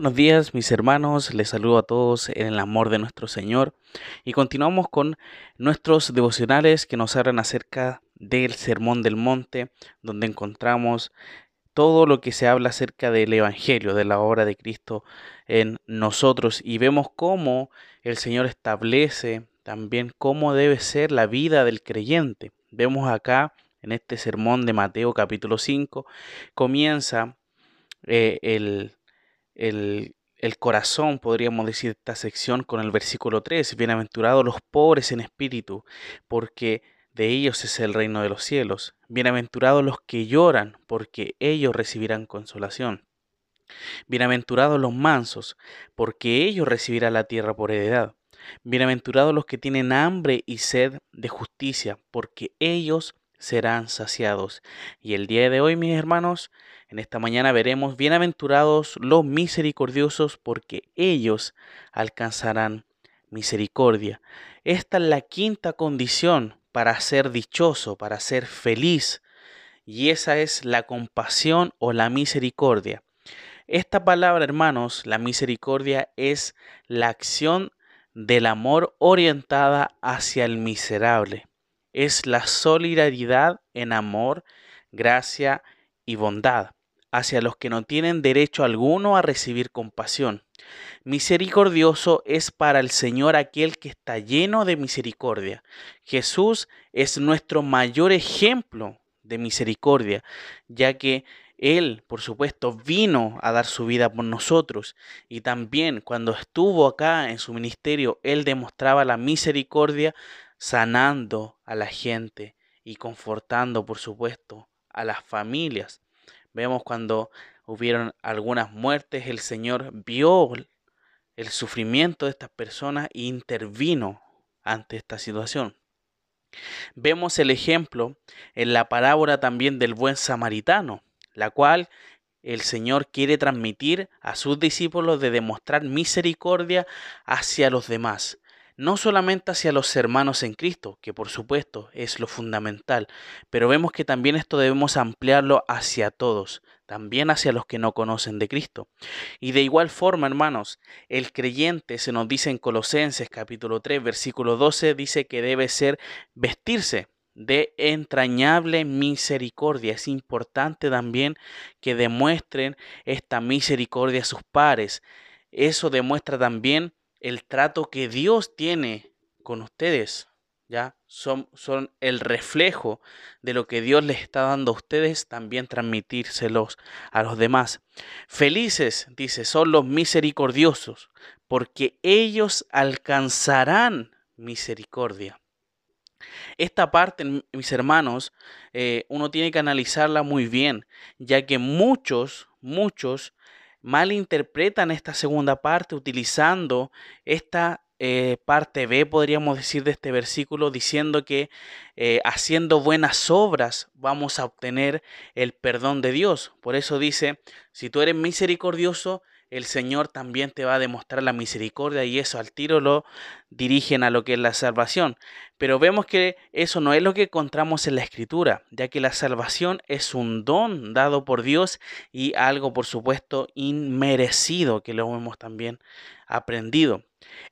buenos días mis hermanos, les saludo a todos en el amor de nuestro Señor. Y continuamos con nuestros devocionales que nos hablan acerca del Sermón del Monte, donde encontramos todo lo que se habla acerca del Evangelio, de la obra de Cristo en nosotros. Y vemos cómo el Señor establece también cómo debe ser la vida del creyente. Vemos acá en este sermón de Mateo capítulo 5, comienza eh, el el, corazón, podríamos decir, esta sección con el versículo 3, bienaventurados los pobres en espíritu, porque de ellos es el reino de los cielos. Bienaventurados los que lloran, porque ellos recibirán consolación. Bienaventurados los mansos, porque ellos recibirán la tierra por heredad. Bienaventurados los que tienen hambre y sed de justicia, porque ellos serán saciados. Y el día de hoy, mis hermanos, en esta mañana veremos, bienaventurados los misericordiosos, porque ellos alcanzarán misericordia. Esta es la quinta condición para ser dichoso, para ser feliz. Y esa es la compasión o la misericordia. Esta palabra, hermanos, la misericordia es la acción del amor orientada hacia el miserable es la solidaridad en amor, gracia y bondad hacia los que no tienen derecho alguno a recibir compasión. Misericordioso es para el Señor aquel que está lleno de misericordia. Jesús es nuestro mayor ejemplo de misericordia, ya que Él, por supuesto, vino a dar su vida por nosotros y también cuando estuvo acá en su ministerio, Él demostraba la misericordia sanando a la gente y confortando, por supuesto, a las familias. Vemos cuando hubieron algunas muertes, el Señor vio el sufrimiento de estas personas e intervino ante esta situación. Vemos el ejemplo en la parábola también del buen samaritano, la cual el Señor quiere transmitir a sus discípulos de demostrar misericordia hacia los demás no solamente hacia los hermanos en Cristo, que por supuesto es lo fundamental, pero vemos que también esto debemos ampliarlo hacia todos, también hacia los que no conocen de Cristo. Y de igual forma, hermanos, el creyente, se nos dice en Colosenses capítulo 3, versículo 12, dice que debe ser vestirse de entrañable misericordia. Es importante también que demuestren esta misericordia a sus pares. Eso demuestra también el trato que Dios tiene con ustedes, ¿ya? Son, son el reflejo de lo que Dios les está dando a ustedes, también transmitírselos a los demás. Felices, dice, son los misericordiosos, porque ellos alcanzarán misericordia. Esta parte, mis hermanos, eh, uno tiene que analizarla muy bien, ya que muchos, muchos malinterpretan esta segunda parte utilizando esta eh, parte B, podríamos decir, de este versículo, diciendo que eh, haciendo buenas obras vamos a obtener el perdón de Dios. Por eso dice, si tú eres misericordioso, el Señor también te va a demostrar la misericordia y eso al tiro lo dirigen a lo que es la salvación. Pero vemos que eso no es lo que encontramos en la Escritura, ya que la salvación es un don dado por Dios y algo, por supuesto, inmerecido, que lo hemos también aprendido.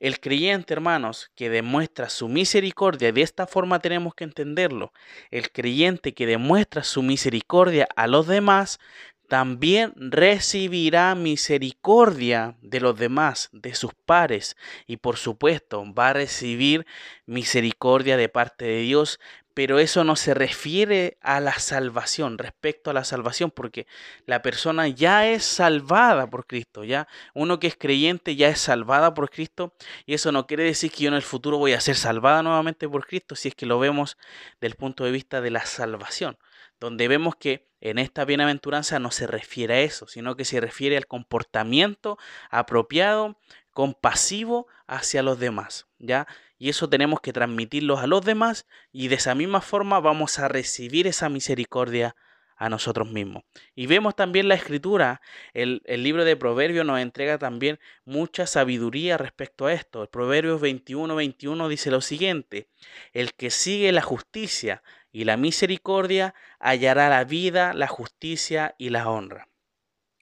El creyente, hermanos, que demuestra su misericordia, de esta forma tenemos que entenderlo, el creyente que demuestra su misericordia a los demás, también recibirá misericordia de los demás, de sus pares, y por supuesto va a recibir misericordia de parte de Dios, pero eso no se refiere a la salvación, respecto a la salvación, porque la persona ya es salvada por Cristo, ya uno que es creyente ya es salvada por Cristo, y eso no quiere decir que yo en el futuro voy a ser salvada nuevamente por Cristo, si es que lo vemos del punto de vista de la salvación donde vemos que en esta bienaventuranza no se refiere a eso, sino que se refiere al comportamiento apropiado, compasivo hacia los demás, ¿ya? Y eso tenemos que transmitirlo a los demás y de esa misma forma vamos a recibir esa misericordia a nosotros mismos. Y vemos también la escritura, el, el, libro de Proverbios nos entrega también mucha sabiduría respecto a esto. El Proverbios 21, 21 dice lo siguiente, el que sigue la justicia y la misericordia hallará la vida, la justicia y la honra.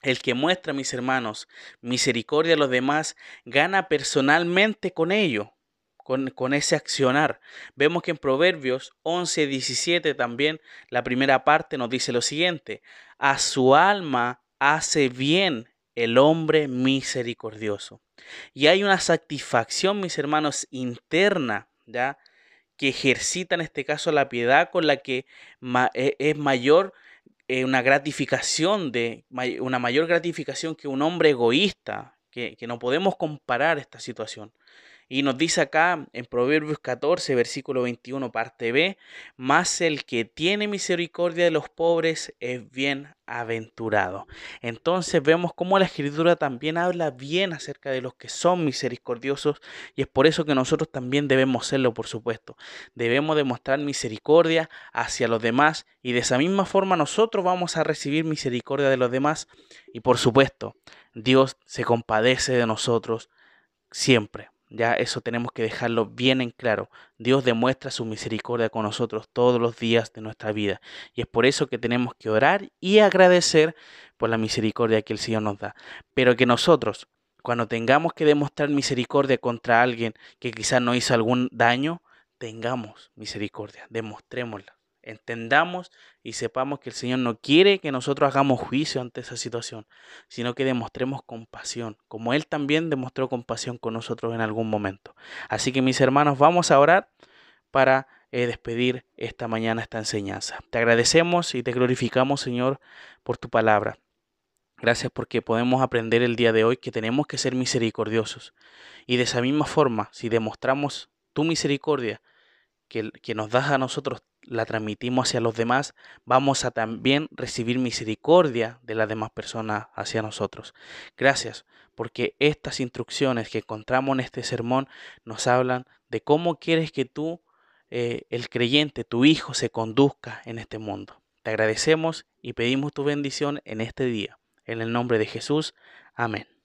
El que muestra, mis hermanos, misericordia a los demás, gana personalmente con ello, con, con, ese accionar. Vemos que en Proverbios 11, 17 también la primera parte nos dice lo siguiente, a su alma hace bien el hombre misericordioso. Y hay una satisfacción, mis hermanos, interna, ¿ya? Que ejercita en este caso la piedad con la que e, es mayor eh, una gratificación de una mayor gratificación que un hombre egoísta, que, que no podemos comparar esta situación. Y nos dice acá en Proverbios 14, versículo 21, parte B, más el que tiene misericordia de los pobres es bienaventurado. Entonces vemos cómo la escritura también habla bien acerca de los que son misericordiosos y es por eso que nosotros también debemos serlo, por supuesto. Debemos demostrar misericordia hacia los demás y de esa misma forma nosotros vamos a recibir misericordia de los demás y por supuesto Dios se compadece de nosotros siempre. Ya eso tenemos que dejarlo bien en claro. Dios demuestra su misericordia con nosotros todos los días de nuestra vida. Y es por eso que tenemos que orar y agradecer por la misericordia que el Señor nos da. Pero que nosotros, cuando tengamos que demostrar misericordia contra alguien que quizás nos hizo algún daño, tengamos misericordia, demostrémosla entendamos y sepamos que el Señor no quiere que nosotros hagamos juicio ante esa situación, sino que demostremos compasión, como Él también demostró compasión con nosotros en algún momento. Así que mis hermanos, vamos a orar para eh, despedir esta mañana esta enseñanza. Te agradecemos y te glorificamos, Señor, por tu palabra. Gracias porque podemos aprender el día de hoy que tenemos que ser misericordiosos. Y de esa misma forma, si demostramos tu misericordia, que, que nos das a nosotros la transmitimos hacia los demás, vamos a también recibir misericordia de las demás personas hacia nosotros. Gracias, porque estas instrucciones que encontramos en este sermón nos hablan de cómo quieres que tú, eh, el creyente, tu hijo, se conduzca en este mundo. Te agradecemos y pedimos tu bendición en este día. En el nombre de Jesús. Amén.